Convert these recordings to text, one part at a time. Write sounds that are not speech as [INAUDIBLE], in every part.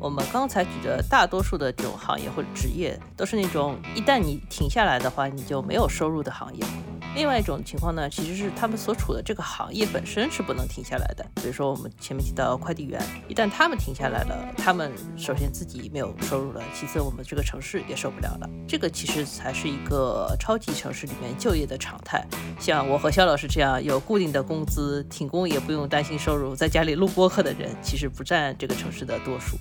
我们刚才举的大多数的这种行业或者职业，都是那种一旦你停下来的话，你就没有收入的行业。另外一种情况呢，其实是他们所处的这个行业本身是不能停下来的。比如说我们前面提到快递员，一旦他们停下来了，他们首先自己没有收入了，其次我们这个城市也受不了了。这个其实才是一个超级城市里面就业的常态。像我和肖老师这样有固定的工资、停工也不用担心收入，在家里录播客的人，其实不占这个城市的多数。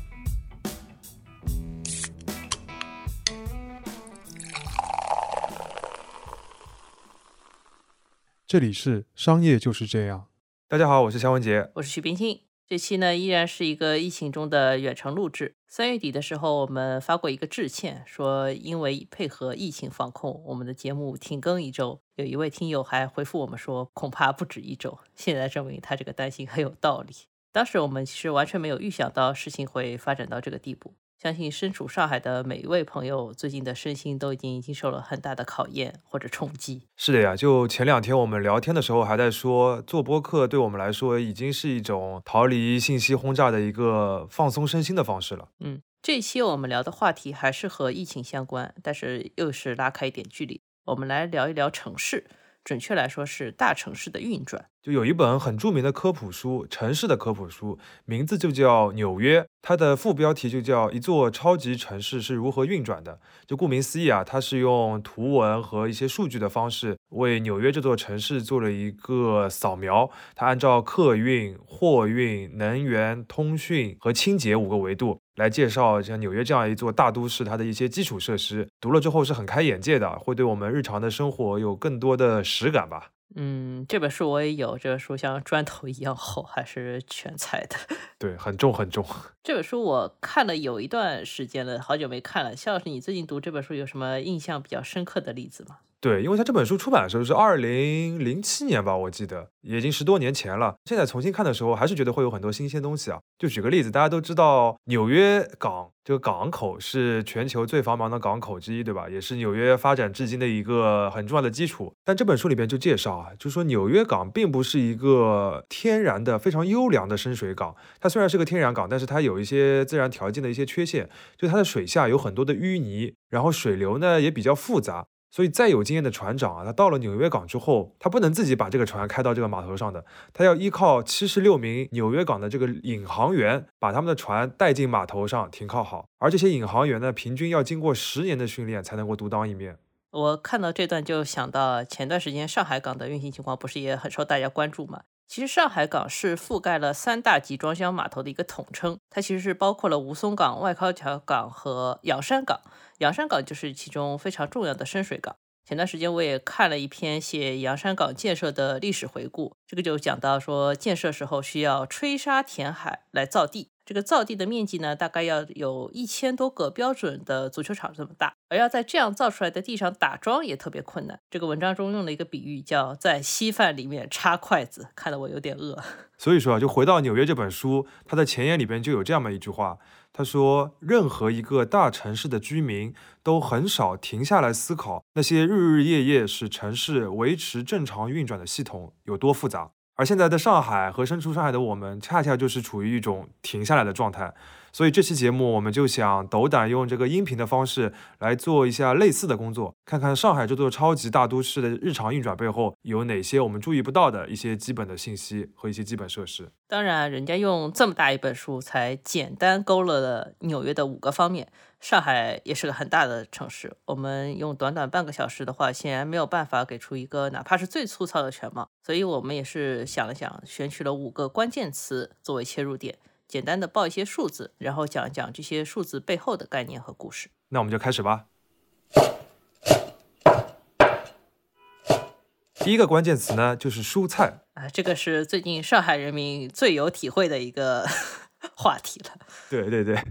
这里是商业就是这样。大家好，我是肖文杰，我是徐冰清。这期呢依然是一个疫情中的远程录制。三月底的时候，我们发过一个致歉，说因为配合疫情防控，我们的节目停更一周。有一位听友还回复我们说，恐怕不止一周。现在证明他这个担心很有道理。当时我们其实完全没有预想到事情会发展到这个地步。相信身处上海的每一位朋友，最近的身心都已经经受了很大的考验或者冲击。是的呀，就前两天我们聊天的时候，还在说做播客对我们来说已经是一种逃离信息轰炸的一个放松身心的方式了。嗯，这期我们聊的话题还是和疫情相关，但是又是拉开一点距离。我们来聊一聊城市，准确来说是大城市的运转。就有一本很著名的科普书，城市的科普书，名字就叫《纽约》，它的副标题就叫《一座超级城市是如何运转的》。就顾名思义啊，它是用图文和一些数据的方式，为纽约这座城市做了一个扫描。它按照客运、货运、能源、通讯和清洁五个维度来介绍像纽约这样一座大都市它的一些基础设施。读了之后是很开眼界的，会对我们日常的生活有更多的实感吧。嗯，这本书我也有，这本书像砖头一样厚，还是全彩的。[LAUGHS] 对，很重很重。这本书我看了有一段时间了，好久没看了。肖老师，你最近读这本书有什么印象比较深刻的例子吗？对，因为他这本书出版的时候是二零零七年吧，我记得已经十多年前了。现在重新看的时候，还是觉得会有很多新鲜东西啊。就举个例子，大家都知道纽约港这个港口是全球最繁忙的港口之一，对吧？也是纽约发展至今的一个很重要的基础。但这本书里边就介绍啊，就说纽约港并不是一个天然的非常优良的深水港。它虽然是个天然港，但是它有一些自然条件的一些缺陷，就它的水下有很多的淤泥，然后水流呢也比较复杂。所以，再有经验的船长啊，他到了纽约港之后，他不能自己把这个船开到这个码头上的，他要依靠七十六名纽约港的这个引航员，把他们的船带进码头上停靠好。而这些引航员呢，平均要经过十年的训练才能够独当一面。我看到这段就想到前段时间上海港的运行情况，不是也很受大家关注吗？其实上海港是覆盖了三大集装箱码头的一个统称，它其实是包括了吴淞港、外高桥港和洋山港。洋山港就是其中非常重要的深水港。前段时间我也看了一篇写洋山港建设的历史回顾，这个就讲到说建设时候需要吹沙填海来造地。这个造地的面积呢，大概要有一千多个标准的足球场这么大，而要在这样造出来的地上打桩也特别困难。这个文章中用了一个比喻，叫在稀饭里面插筷子，看得我有点饿。所以说啊，就回到《纽约》这本书，它的前言里边就有这样的一句话，他说：任何一个大城市的居民都很少停下来思考那些日日夜夜使城市维持正常运转的系统有多复杂。而现在的上海和身处上海的我们，恰恰就是处于一种停下来的状态。所以这期节目，我们就想斗胆用这个音频的方式来做一下类似的工作，看看上海这座超级大都市的日常运转背后有哪些我们注意不到的一些基本的信息和一些基本设施。当然，人家用这么大一本书才简单勾勒了纽约的五个方面。上海也是个很大的城市，我们用短短半个小时的话，显然没有办法给出一个哪怕是最粗糙的全貌。所以我们也是想了想，选取了五个关键词作为切入点。简单的报一些数字，然后讲一讲这些数字背后的概念和故事。那我们就开始吧。第一个关键词呢，就是蔬菜啊，这个是最近上海人民最有体会的一个 [LAUGHS] 话题了。[LAUGHS] 对对对，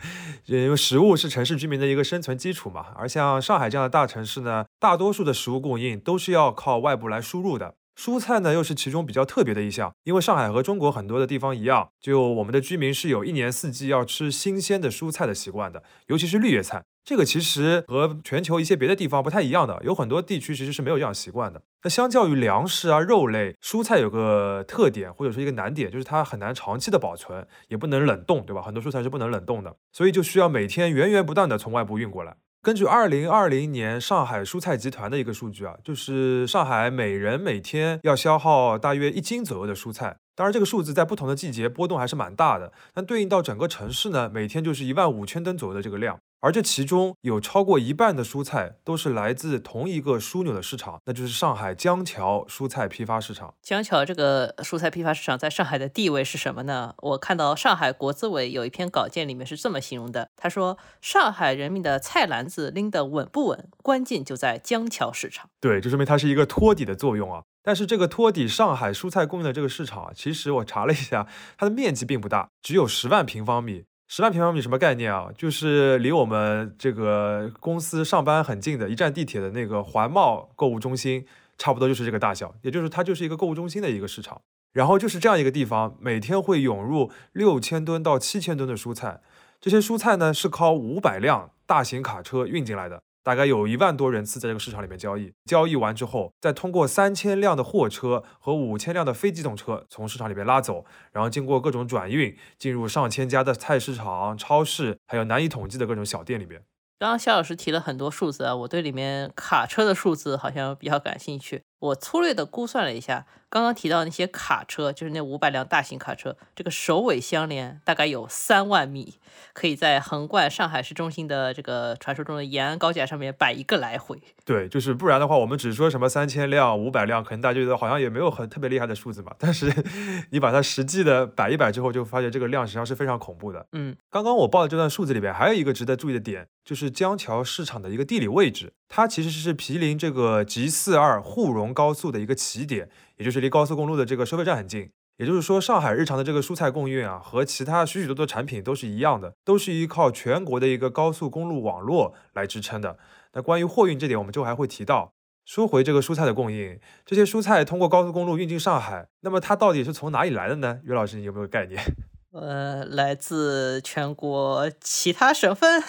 因为食物是城市居民的一个生存基础嘛，而像上海这样的大城市呢，大多数的食物供应都是要靠外部来输入的。蔬菜呢，又是其中比较特别的一项，因为上海和中国很多的地方一样，就我们的居民是有一年四季要吃新鲜的蔬菜的习惯的，尤其是绿叶菜。这个其实和全球一些别的地方不太一样的，有很多地区其实是没有这样习惯的。那相较于粮食啊、肉类，蔬菜有个特点或者说一个难点，就是它很难长期的保存，也不能冷冻，对吧？很多蔬菜是不能冷冻的，所以就需要每天源源不断的从外部运过来。根据二零二零年上海蔬菜集团的一个数据啊，就是上海每人每天要消耗大约一斤左右的蔬菜。当然，这个数字在不同的季节波动还是蛮大的。但对应到整个城市呢，每天就是一万五千吨左右的这个量。而这其中有超过一半的蔬菜都是来自同一个枢纽的市场，那就是上海江桥蔬菜批发市场。江桥这个蔬菜批发市场在上海的地位是什么呢？我看到上海国资委有一篇稿件里面是这么形容的，他说：“上海人民的菜篮子拎得稳不稳，关键就在江桥市场。”对，就说明它是一个托底的作用啊。但是这个托底上海蔬菜供应的这个市场啊，其实我查了一下，它的面积并不大，只有十万平方米。十万平方米什么概念啊？就是离我们这个公司上班很近的一站地铁的那个环贸购物中心，差不多就是这个大小。也就是它就是一个购物中心的一个市场。然后就是这样一个地方，每天会涌入六千吨到七千吨的蔬菜，这些蔬菜呢是靠五百辆大型卡车运进来的。大概有一万多人次在这个市场里面交易，交易完之后，再通过三千辆的货车和五千辆的非机动车从市场里面拉走，然后经过各种转运，进入上千家的菜市场、超市，还有难以统计的各种小店里面。刚刚肖老师提了很多数字啊，我对里面卡车的数字好像比较感兴趣。我粗略的估算了一下，刚刚提到那些卡车，就是那五百辆大型卡车，这个首尾相连，大概有三万米，可以在横贯上海市中心的这个传说中的延安高架上面摆一个来回。对，就是不然的话，我们只说什么三千辆、五百辆，可能大家觉得好像也没有很特别厉害的数字嘛。但是你把它实际的摆一摆之后，就发现这个量实际上是非常恐怖的。嗯，刚刚我报的这段数字里边，还有一个值得注意的点，就是江桥市场的一个地理位置，它其实是毗邻这个 G 四二沪蓉。高速的一个起点，也就是离高速公路的这个收费站很近。也就是说，上海日常的这个蔬菜供应啊，和其他许许多多产品都是一样的，都是依靠全国的一个高速公路网络来支撑的。那关于货运这点，我们之后还会提到。说回这个蔬菜的供应，这些蔬菜通过高速公路运进上海，那么它到底是从哪里来的呢？于老师，你有没有概念？[LAUGHS] 呃，来自全国其他省份，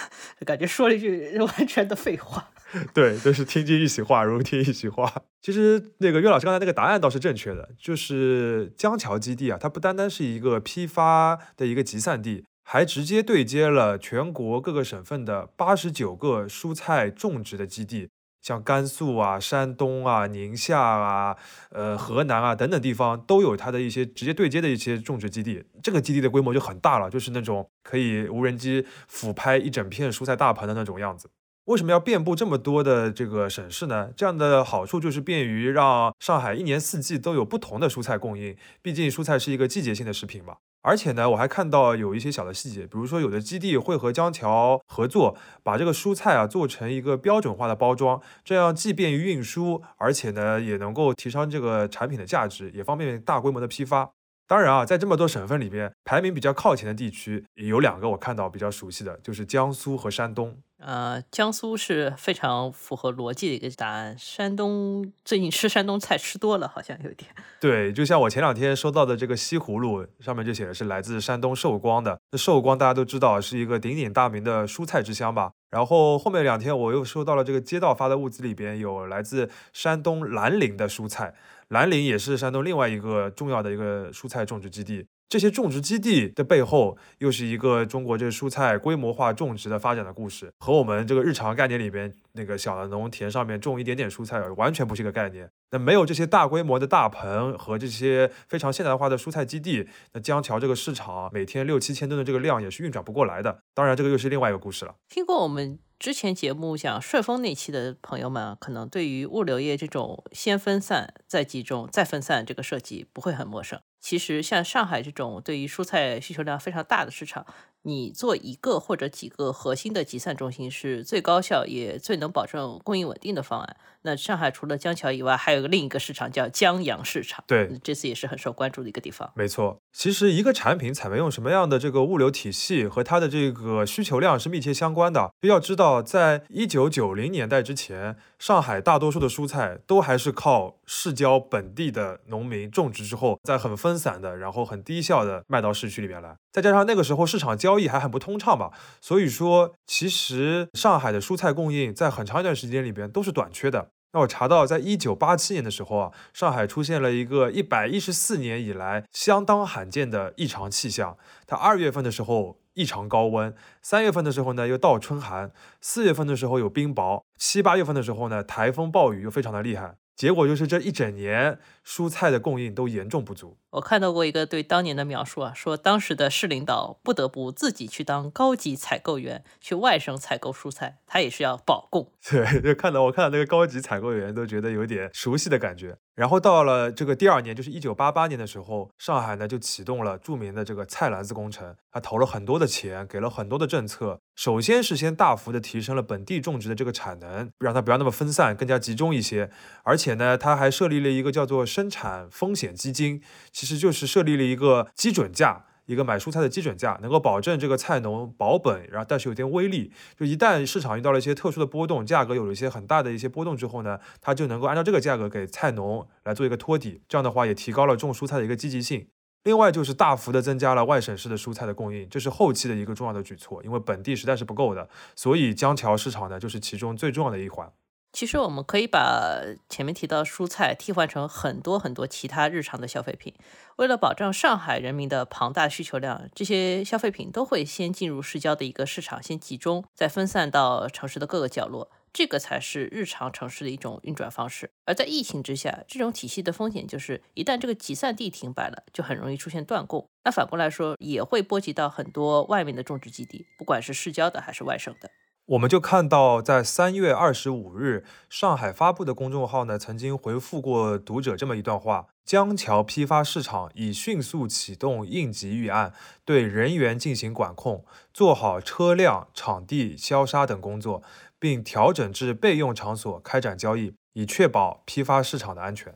感觉说了一句完全的废话。[LAUGHS] 对，都是听君一席话，如听一席话。其实那个岳老师刚才那个答案倒是正确的，就是江桥基地啊，它不单单是一个批发的一个集散地，还直接对接了全国各个省份的八十九个蔬菜种植的基地，像甘肃啊、山东啊、宁夏啊、呃河南啊等等地方都有它的一些直接对接的一些种植基地。这个基地的规模就很大了，就是那种可以无人机俯拍一整片蔬菜大棚的那种样子。为什么要遍布这么多的这个省市呢？这样的好处就是便于让上海一年四季都有不同的蔬菜供应。毕竟蔬菜是一个季节性的食品嘛。而且呢，我还看到有一些小的细节，比如说有的基地会和江桥合作，把这个蔬菜啊做成一个标准化的包装，这样既便于运输，而且呢也能够提升这个产品的价值，也方便大规模的批发。当然啊，在这么多省份里边，排名比较靠前的地区有两个我看到比较熟悉的，就是江苏和山东。呃，江苏是非常符合逻辑的一个答案。山东最近吃山东菜吃多了，好像有点。[LAUGHS] 对，就像我前两天收到的这个西葫芦，上面就写的是来自山东寿光的。那寿光大家都知道是一个鼎鼎大名的蔬菜之乡吧？然后后面两天我又收到了这个街道发的物资里边有来自山东兰陵的蔬菜。兰陵也是山东另外一个重要的一个蔬菜种植基地。这些种植基地的背后，又是一个中国这蔬菜规模化种植的发展的故事，和我们这个日常概念里边那个小的农田上面种一点点蔬菜完全不是一个概念。那没有这些大规模的大棚和这些非常现代化的蔬菜基地，那江桥这个市场每天六七千吨的这个量也是运转不过来的。当然，这个又是另外一个故事了。听过我们之前节目讲顺丰那期的朋友们，可能对于物流业这种先分散再集中再分散这个设计不会很陌生。其实像上海这种对于蔬菜需求量非常大的市场，你做一个或者几个核心的集散中心是最高效也最能保证供应稳定的方案。那上海除了江桥以外，还有个另一个市场叫江阳市场，对，这次也是很受关注的一个地方。没错，其实一个产品采用什么样的这个物流体系和它的这个需求量是密切相关的。要知道，在一九九零年代之前，上海大多数的蔬菜都还是靠市郊本地的农民种植之后，再很分散的，然后很低效的卖到市区里面来。再加上那个时候市场交易还很不通畅吧，所以说其实上海的蔬菜供应在很长一段时间里边都是短缺的。那我查到，在一九八七年的时候啊，上海出现了一个一百一十四年以来相当罕见的异常气象。它二月份的时候异常高温，三月份的时候呢又倒春寒，四月份的时候有冰雹，七八月份的时候呢台风暴雨又非常的厉害。结果就是这一整年蔬菜的供应都严重不足。我看到过一个对当年的描述啊，说当时的市领导不得不自己去当高级采购员，去外省采购蔬菜，他也是要保供。对，就看到我看到那个高级采购员都觉得有点熟悉的感觉。然后到了这个第二年，就是一九八八年的时候，上海呢就启动了著名的这个菜篮子工程，他投了很多的钱，给了很多的政策。首先是先大幅的提升了本地种植的这个产能，让它不要那么分散，更加集中一些。而且呢，他还设立了一个叫做生产风险基金，其实就是设立了一个基准价。一个买蔬菜的基准价，能够保证这个菜农保本，然后但是有点微利，就一旦市场遇到了一些特殊的波动，价格有了一些很大的一些波动之后呢，它就能够按照这个价格给菜农来做一个托底，这样的话也提高了种蔬菜的一个积极性。另外就是大幅的增加了外省市的蔬菜的供应，这是后期的一个重要的举措，因为本地实在是不够的，所以江桥市场呢就是其中最重要的一环。其实我们可以把前面提到蔬菜替换成很多很多其他日常的消费品。为了保障上海人民的庞大需求量，这些消费品都会先进入市郊的一个市场，先集中，再分散到城市的各个角落。这个才是日常城市的一种运转方式。而在疫情之下，这种体系的风险就是，一旦这个集散地停摆了，就很容易出现断供。那反过来说，也会波及到很多外面的种植基地，不管是市郊的还是外省的。我们就看到，在三月二十五日，上海发布的公众号呢，曾经回复过读者这么一段话：江桥批发市场已迅速启动应急预案，对人员进行管控，做好车辆、场地消杀等工作，并调整至备用场所开展交易，以确保批发市场的安全。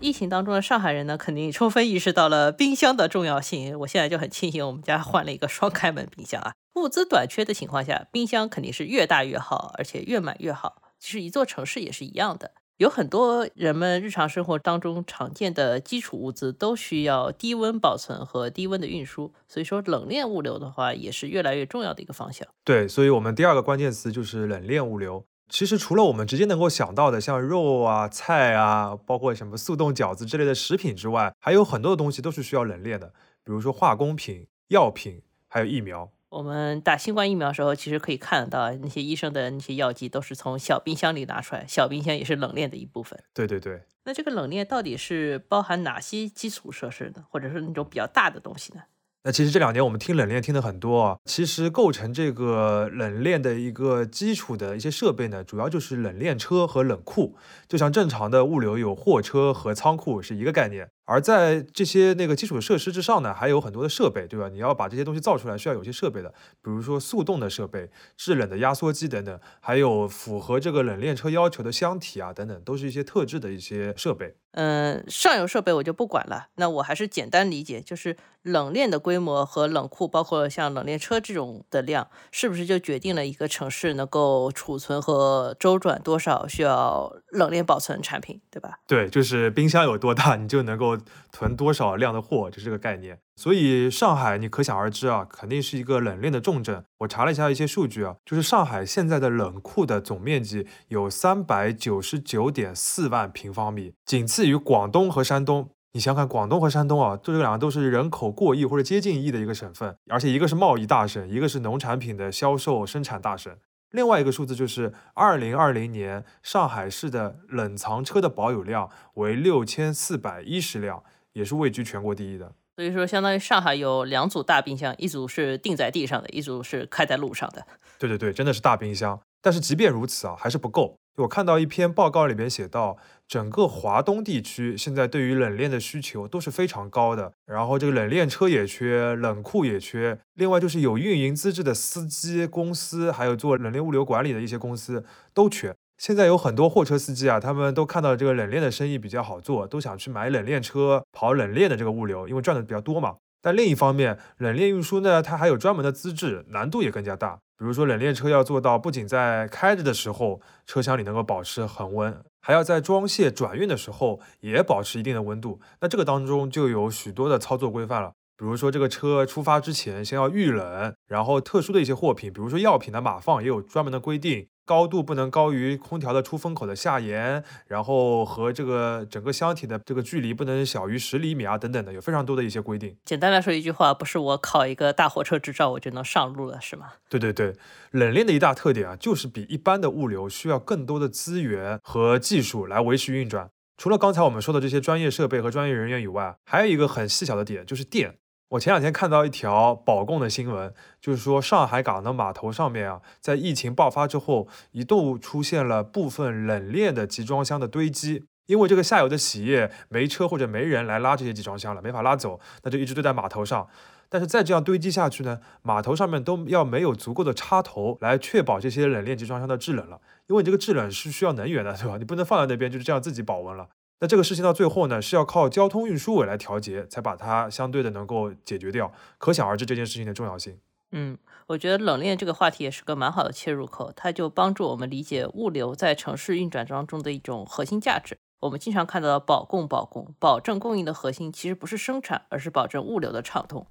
疫情当中的上海人呢，肯定充分意识到了冰箱的重要性。我现在就很庆幸我们家换了一个双开门冰箱啊。[LAUGHS] 物资短缺的情况下，冰箱肯定是越大越好，而且越满越好。其实一座城市也是一样的，有很多人们日常生活当中常见的基础物资都需要低温保存和低温的运输，所以说冷链物流的话也是越来越重要的一个方向。对，所以我们第二个关键词就是冷链物流。其实除了我们直接能够想到的，像肉啊、菜啊，包括什么速冻饺子之类的食品之外，还有很多的东西都是需要冷链的，比如说化工品、药品，还有疫苗。我们打新冠疫苗的时候，其实可以看得到那些医生的那些药剂都是从小冰箱里拿出来，小冰箱也是冷链的一部分。对对对。那这个冷链到底是包含哪些基础设施呢？或者是那种比较大的东西呢？那其实这两年我们听冷链听的很多啊，其实构成这个冷链的一个基础的一些设备呢，主要就是冷链车和冷库，就像正常的物流有货车和仓库是一个概念。而在这些那个基础设施之上呢，还有很多的设备，对吧？你要把这些东西造出来，需要有些设备的，比如说速冻的设备、制冷的压缩机等等，还有符合这个冷链车要求的箱体啊等等，都是一些特制的一些设备。嗯，上游设备我就不管了，那我还是简单理解，就是冷链的规模和冷库，包括像冷链车这种的量，是不是就决定了一个城市能够储存和周转多少需要冷链保存产品，对吧？对，就是冰箱有多大，你就能够。囤多少量的货，就是这个概念。所以上海，你可想而知啊，肯定是一个冷链的重镇。我查了一下一些数据啊，就是上海现在的冷库的总面积有三百九十九点四万平方米，仅次于广东和山东。你想想看，广东和山东啊，这两个都是人口过亿或者接近亿的一个省份，而且一个是贸易大省，一个是农产品的销售生产大省。另外一个数字就是，二零二零年上海市的冷藏车的保有量为六千四百一十辆，也是位居全国第一的。所以说，相当于上海有两组大冰箱，一组是定在地上的，一组是开在路上的。对对对，真的是大冰箱。但是即便如此啊，还是不够。我看到一篇报告里面写到，整个华东地区现在对于冷链的需求都是非常高的，然后这个冷链车也缺，冷库也缺，另外就是有运营资质的司机公司，还有做冷链物流管理的一些公司都缺。现在有很多货车司机啊，他们都看到这个冷链的生意比较好做，都想去买冷链车跑冷链的这个物流，因为赚的比较多嘛。但另一方面，冷链运输呢，它还有专门的资质，难度也更加大。比如说冷链车要做到不仅在开着的时候车厢里能够保持恒温，还要在装卸转运的时候也保持一定的温度。那这个当中就有许多的操作规范了。比如说，这个车出发之前先要预冷，然后特殊的一些货品，比如说药品的码放也有专门的规定，高度不能高于空调的出风口的下沿，然后和这个整个箱体的这个距离不能小于十厘米啊，等等的，有非常多的一些规定。简单来说一句话，不是我考一个大货车执照我就能上路了，是吗？对对对，冷链的一大特点啊，就是比一般的物流需要更多的资源和技术来维持运转。除了刚才我们说的这些专业设备和专业人员以外，还有一个很细小的点，就是电。我前两天看到一条保供的新闻，就是说上海港的码头上面啊，在疫情爆发之后，一度出现了部分冷链的集装箱的堆积，因为这个下游的企业没车或者没人来拉这些集装箱了，没法拉走，那就一直堆在码头上。但是再这样堆积下去呢，码头上面都要没有足够的插头来确保这些冷链集装箱的制冷了，因为你这个制冷是需要能源的，对吧？你不能放在那边就是这样自己保温了。那这个事情到最后呢，是要靠交通运输委来调节，才把它相对的能够解决掉。可想而知这件事情的重要性。嗯，我觉得冷链这个话题也是个蛮好的切入口，它就帮助我们理解物流在城市运转当中的一种核心价值。我们经常看到的保供、保供、保证供应的核心，其实不是生产，而是保证物流的畅通。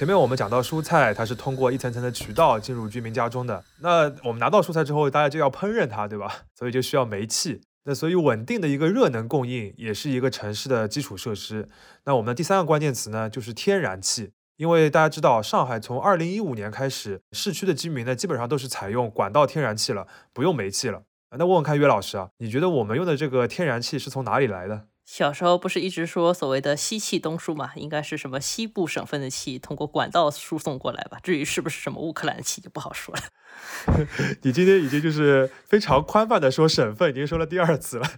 前面我们讲到蔬菜，它是通过一层层的渠道进入居民家中的。那我们拿到蔬菜之后，大家就要烹饪它，对吧？所以就需要煤气。那所以稳定的一个热能供应，也是一个城市的基础设施。那我们的第三个关键词呢，就是天然气。因为大家知道，上海从二零一五年开始，市区的居民呢，基本上都是采用管道天然气了，不用煤气了。那问问看，岳老师啊，你觉得我们用的这个天然气是从哪里来的？小时候不是一直说所谓的西气东输嘛？应该是什么西部省份的气通过管道输送过来吧？至于是不是什么乌克兰的气就不好说了。[LAUGHS] 你今天已经就是非常宽泛的说省份，已经说了第二次了。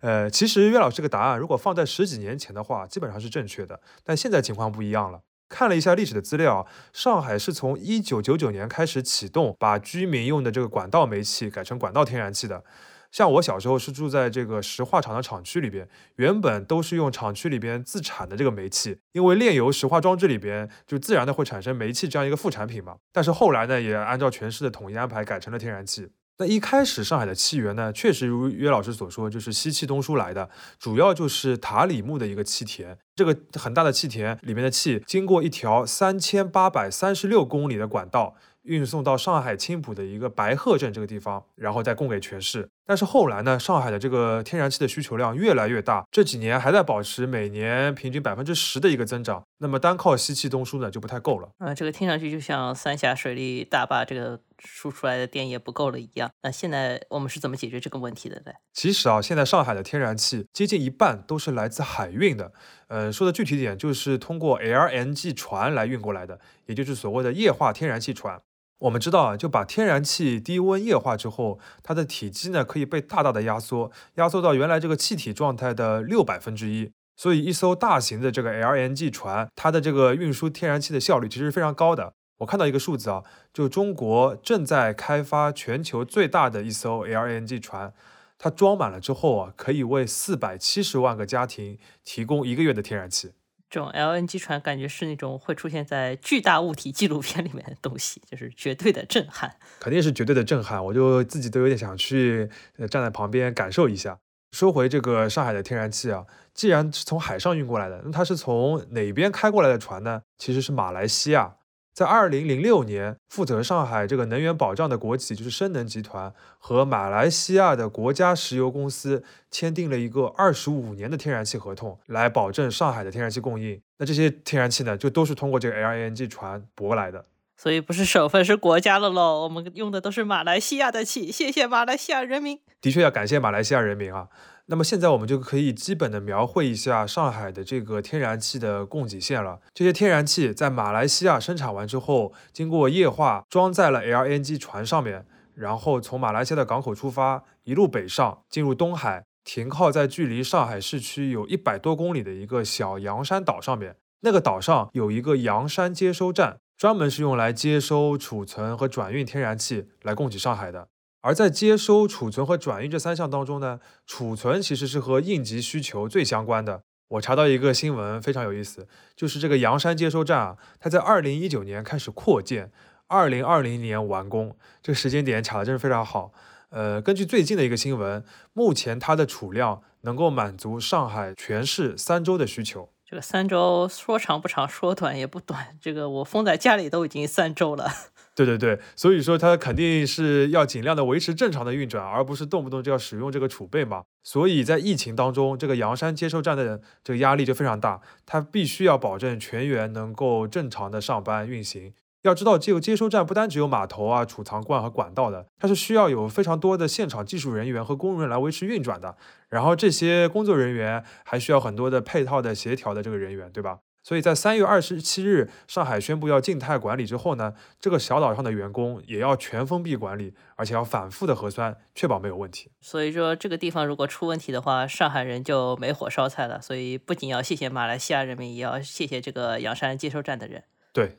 呃，其实岳老师这个答案如果放在十几年前的话，基本上是正确的。但现在情况不一样了。看了一下历史的资料，上海是从一九九九年开始启动把居民用的这个管道煤气改成管道天然气的。像我小时候是住在这个石化厂的厂区里边，原本都是用厂区里边自产的这个煤气，因为炼油石化装置里边就自然的会产生煤气这样一个副产品嘛。但是后来呢，也按照全市的统一安排改成了天然气。那一开始上海的气源呢，确实如约老师所说，就是西气东输来的，主要就是塔里木的一个气田，这个很大的气田里面的气经过一条三千八百三十六公里的管道。运送到上海青浦的一个白鹤镇这个地方，然后再供给全市。但是后来呢，上海的这个天然气的需求量越来越大，这几年还在保持每年平均百分之十的一个增长。那么单靠西气东输呢，就不太够了。呃，这个听上去就像三峡水利大坝这个输出来的电也不够了一样。那现在我们是怎么解决这个问题的呢？其实啊，现在上海的天然气接近一半都是来自海运的。呃，说的具体点，就是通过 LNG 船来运过来的，也就是所谓的液化天然气船。我们知道啊，就把天然气低温液化之后，它的体积呢可以被大大的压缩，压缩到原来这个气体状态的六百分之一。所以一艘大型的这个 LNG 船，它的这个运输天然气的效率其实是非常高的。我看到一个数字啊，就中国正在开发全球最大的一艘 LNG 船，它装满了之后啊，可以为四百七十万个家庭提供一个月的天然气。这种 LNG 船感觉是那种会出现在巨大物体纪录片里面的东西，就是绝对的震撼，肯定是绝对的震撼。我就自己都有点想去站在旁边感受一下。说回这个上海的天然气啊，既然是从海上运过来的，那它是从哪边开过来的船呢？其实是马来西亚。在二零零六年，负责上海这个能源保障的国企就是深能集团和马来西亚的国家石油公司签订了一个二十五年的天然气合同，来保证上海的天然气供应。那这些天然气呢，就都是通过这个 LNG 船驳来的。所以不是省份，是国家的喽。我们用的都是马来西亚的气，谢谢马来西亚人民。的确要感谢马来西亚人民啊。那么现在我们就可以基本的描绘一下上海的这个天然气的供给线了。这些天然气在马来西亚生产完之后，经过液化，装在了 LNG 船上面，然后从马来西亚的港口出发，一路北上，进入东海，停靠在距离上海市区有一百多公里的一个小洋山岛上面。那个岛上有一个洋山接收站，专门是用来接收、储存和转运天然气来供给上海的。而在接收、储存和转运这三项当中呢，储存其实是和应急需求最相关的。我查到一个新闻非常有意思，就是这个阳山接收站啊，它在二零一九年开始扩建，二零二零年完工，这个时间点卡的真是非常好。呃，根据最近的一个新闻，目前它的储量能够满足上海全市三周的需求。这个三周说长不长，说短也不短。这个我封在家里都已经三周了。对对对，所以说它肯定是要尽量的维持正常的运转，而不是动不动就要使用这个储备嘛。所以在疫情当中，这个阳山接收站的这个压力就非常大，它必须要保证全员能够正常的上班运行。要知道，这个接收站不单只有码头啊、储藏罐和管道的，它是需要有非常多的现场技术人员和工人来维持运转的。然后这些工作人员还需要很多的配套的协调的这个人员，对吧？所以在三月二十七日，上海宣布要静态管理之后呢，这个小岛上的员工也要全封闭管理，而且要反复的核酸，确保没有问题。所以说，这个地方如果出问题的话，上海人就没火烧菜了。所以不仅要谢谢马来西亚人民，也要谢谢这个洋山接收站的人。对，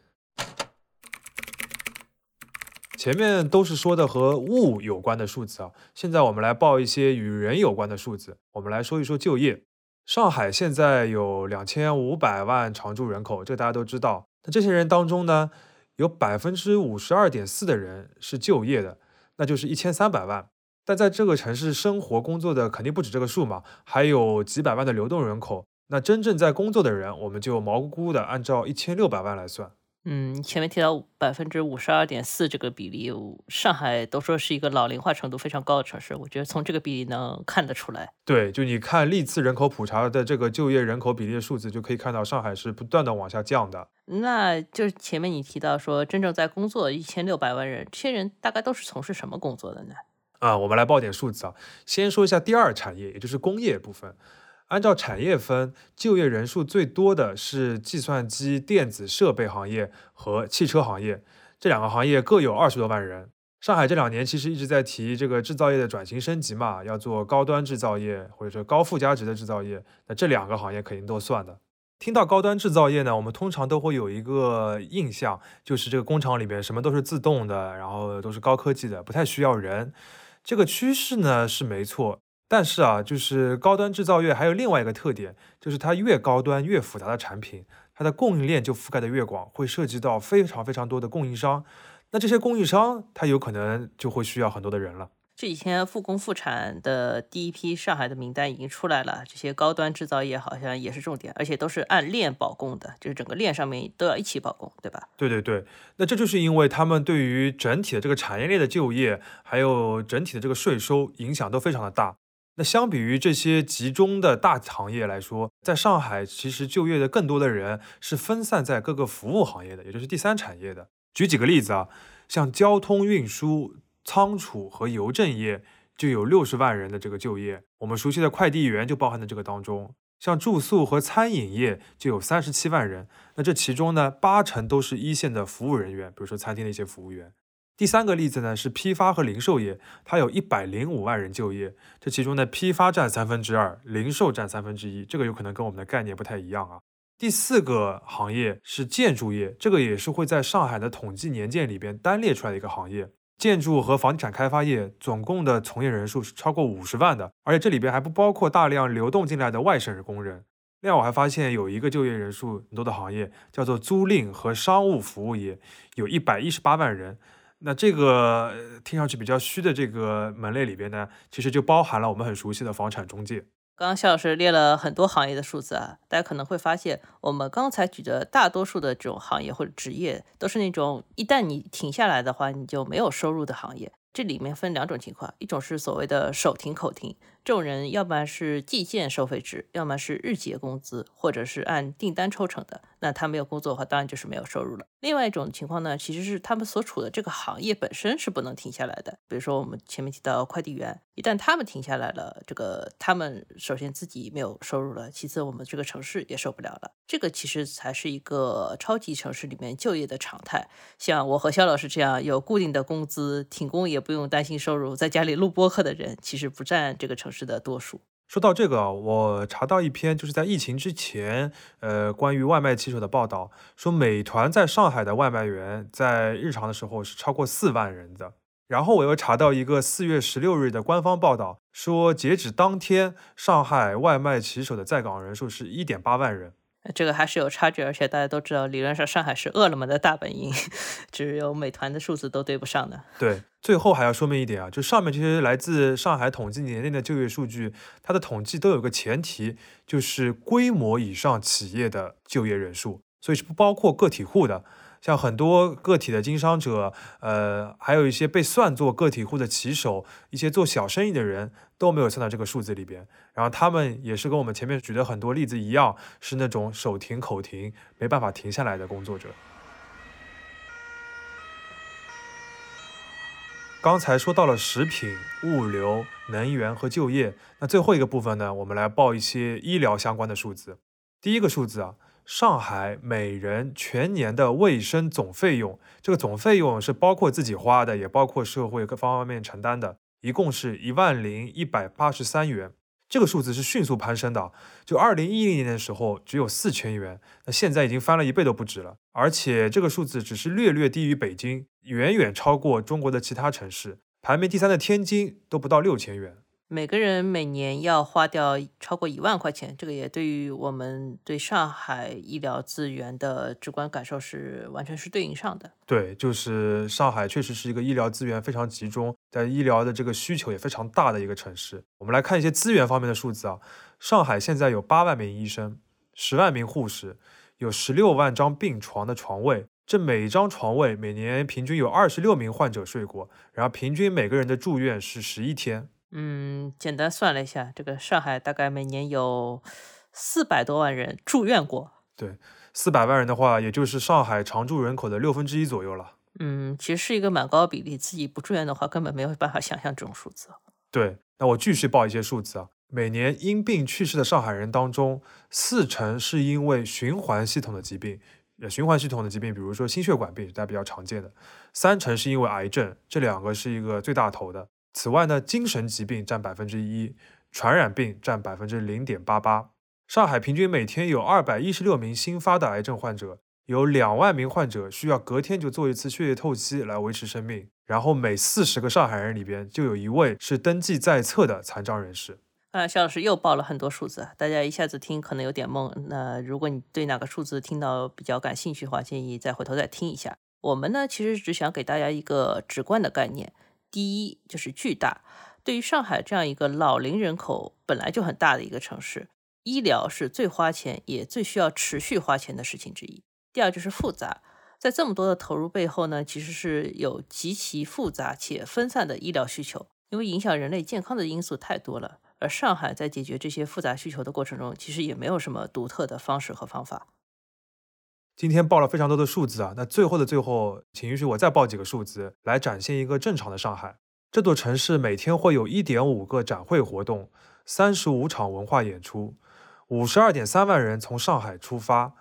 前面都是说的和物有关的数字啊，现在我们来报一些与人有关的数字。我们来说一说就业。上海现在有两千五百万常住人口，这个大家都知道。那这些人当中呢，有百分之五十二点四的人是就业的，那就是一千三百万。但在这个城市生活工作的肯定不止这个数嘛，还有几百万的流动人口。那真正在工作的人，我们就毛估估的按照一千六百万来算。嗯，前面提到百分之五十二点四这个比例，上海都说是一个老龄化程度非常高的城市，我觉得从这个比例能看得出来。对，就你看历次人口普查的这个就业人口比例的数字，就可以看到上海是不断的往下降的。那就是前面你提到说，真正在工作一千六百万人，这些人大概都是从事什么工作的呢？啊，我们来报点数字啊，先说一下第二产业，也就是工业部分。按照产业分，就业人数最多的是计算机电子设备行业和汽车行业，这两个行业各有二十多万人。上海这两年其实一直在提这个制造业的转型升级嘛，要做高端制造业或者说高附加值的制造业，那这两个行业肯定都算的。听到高端制造业呢，我们通常都会有一个印象，就是这个工厂里面什么都是自动的，然后都是高科技的，不太需要人。这个趋势呢是没错。但是啊，就是高端制造业还有另外一个特点，就是它越高端越复杂的产品，它的供应链就覆盖的越广，会涉及到非常非常多的供应商。那这些供应商，它有可能就会需要很多的人了。这几天复工复产的第一批上海的名单已经出来了，这些高端制造业好像也是重点，而且都是按链保供的，就是整个链上面都要一起保供，对吧？对对对，那这就是因为他们对于整体的这个产业链的就业，还有整体的这个税收影响都非常的大。那相比于这些集中的大行业来说，在上海其实就业的更多的人是分散在各个服务行业的，也就是第三产业的。举几个例子啊，像交通运输、仓储和邮政业就有六十万人的这个就业，我们熟悉的快递员就包含在这个当中。像住宿和餐饮业就有三十七万人，那这其中呢，八成都是一线的服务人员，比如说餐厅的一些服务员。第三个例子呢是批发和零售业，它有一百零五万人就业，这其中呢批发占三分之二，零售占三分之一，这个有可能跟我们的概念不太一样啊。第四个行业是建筑业，这个也是会在上海的统计年鉴里边单列出来的一个行业。建筑和房地产开发业总共的从业人数是超过五十万的，而且这里边还不包括大量流动进来的外省工人。另外我还发现有一个就业人数很多的行业叫做租赁和商务服务业，有一百一十八万人。那这个听上去比较虚的这个门类里边呢，其实就包含了我们很熟悉的房产中介。刚刚肖老师列了很多行业的数字啊，大家可能会发现，我们刚才举的大多数的这种行业或者职业，都是那种一旦你停下来的话，你就没有收入的行业。这里面分两种情况，一种是所谓的手停口停。这种人要么是计件收费制，要么是日结工资，或者是按订单抽成的。那他没有工作的话，当然就是没有收入了。另外一种情况呢，其实是他们所处的这个行业本身是不能停下来的。比如说我们前面提到快递员，一旦他们停下来了，这个他们首先自己没有收入了，其次我们这个城市也受不了了。这个其实才是一个超级城市里面就业的常态。像我和肖老师这样有固定的工资，停工也不用担心收入，在家里录播客的人，其实不占这个城市。的多数。说到这个，我查到一篇就是在疫情之前，呃，关于外卖骑手的报道，说美团在上海的外卖员在日常的时候是超过四万人的。然后我又查到一个四月十六日的官方报道，说截止当天，上海外卖骑手的在岗人数是一点八万人。这个还是有差距，而且大家都知道，理论上上海是饿了么的大本营，[LAUGHS] 只有美团的数字都对不上的。对，最后还要说明一点啊，就上面这些来自上海统计年内的就业数据，它的统计都有个前提，就是规模以上企业的就业人数，所以是不包括个体户的。像很多个体的经商者，呃，还有一些被算作个体户的骑手，一些做小生意的人都没有算到这个数字里边。然后他们也是跟我们前面举的很多例子一样，是那种手停口停、没办法停下来的工作者。刚才说到了食品、物流、能源和就业，那最后一个部分呢，我们来报一些医疗相关的数字。第一个数字啊。上海每人全年的卫生总费用，这个总费用是包括自己花的，也包括社会各方方面面承担的，一共是一万零一百八十三元。这个数字是迅速攀升的，就二零一零年的时候只有四千元，那现在已经翻了一倍都不止了。而且这个数字只是略略低于北京，远远超过中国的其他城市，排名第三的天津都不到六千元。每个人每年要花掉超过一万块钱，这个也对于我们对上海医疗资源的直观感受是完全是对应上的。对，就是上海确实是一个医疗资源非常集中，在医疗的这个需求也非常大的一个城市。我们来看一些资源方面的数字啊，上海现在有八万名医生，十万名护士，有十六万张病床的床位，这每张床位每年平均有二十六名患者睡过，然后平均每个人的住院是十一天。嗯，简单算了一下，这个上海大概每年有四百多万人住院过。对，四百万人的话，也就是上海常住人口的六分之一左右了。嗯，其实是一个蛮高比例。自己不住院的话，根本没有办法想象这种数字。对，那我继续报一些数字啊。每年因病去世的上海人当中，四成是因为循环系统的疾病，呃，循环系统的疾病，比如说心血管病，大家比较常见的；三成是因为癌症，这两个是一个最大头的。此外呢，精神疾病占百分之一，传染病占百分之零点八八。上海平均每天有二百一十六名新发的癌症患者，有两万名患者需要隔天就做一次血液透析来维持生命。然后每四十个上海人里边就有一位是登记在册的残障人士。啊，肖老师又报了很多数字，大家一下子听可能有点懵。那如果你对哪个数字听到比较感兴趣的话，建议再回头再听一下。我们呢，其实只想给大家一个直观的概念。第一就是巨大，对于上海这样一个老龄人口本来就很大的一个城市，医疗是最花钱也最需要持续花钱的事情之一。第二就是复杂，在这么多的投入背后呢，其实是有极其复杂且分散的医疗需求，因为影响人类健康的因素太多了。而上海在解决这些复杂需求的过程中，其实也没有什么独特的方式和方法。今天报了非常多的数字啊，那最后的最后，请允许我再报几个数字，来展现一个正常的上海。这座城市每天会有一点五个展会活动，三十五场文化演出，五十二点三万人从上海出发，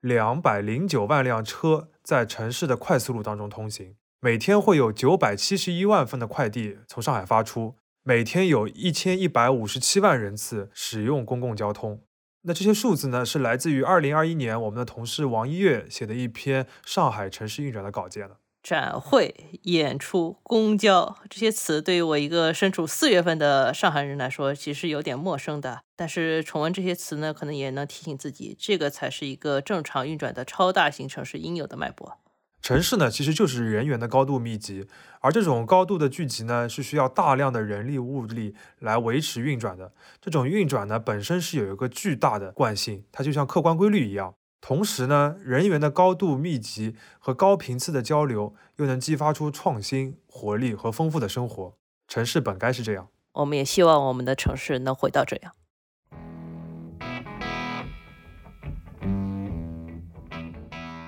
两百零九万辆车在城市的快速路当中通行，每天会有九百七十一万份的快递从上海发出，每天有一千一百五十七万人次使用公共交通。那这些数字呢，是来自于二零二一年我们的同事王一月写的一篇上海城市运转的稿件了。展会、演出、公交这些词，对于我一个身处四月份的上海人来说，其实有点陌生的。但是重温这些词呢，可能也能提醒自己，这个才是一个正常运转的超大型城市应有的脉搏。城市呢，其实就是人员的高度密集，而这种高度的聚集呢，是需要大量的人力物力来维持运转的。这种运转呢，本身是有一个巨大的惯性，它就像客观规律一样。同时呢，人员的高度密集和高频次的交流，又能激发出创新、活力和丰富的生活。城市本该是这样，我们也希望我们的城市能回到这样。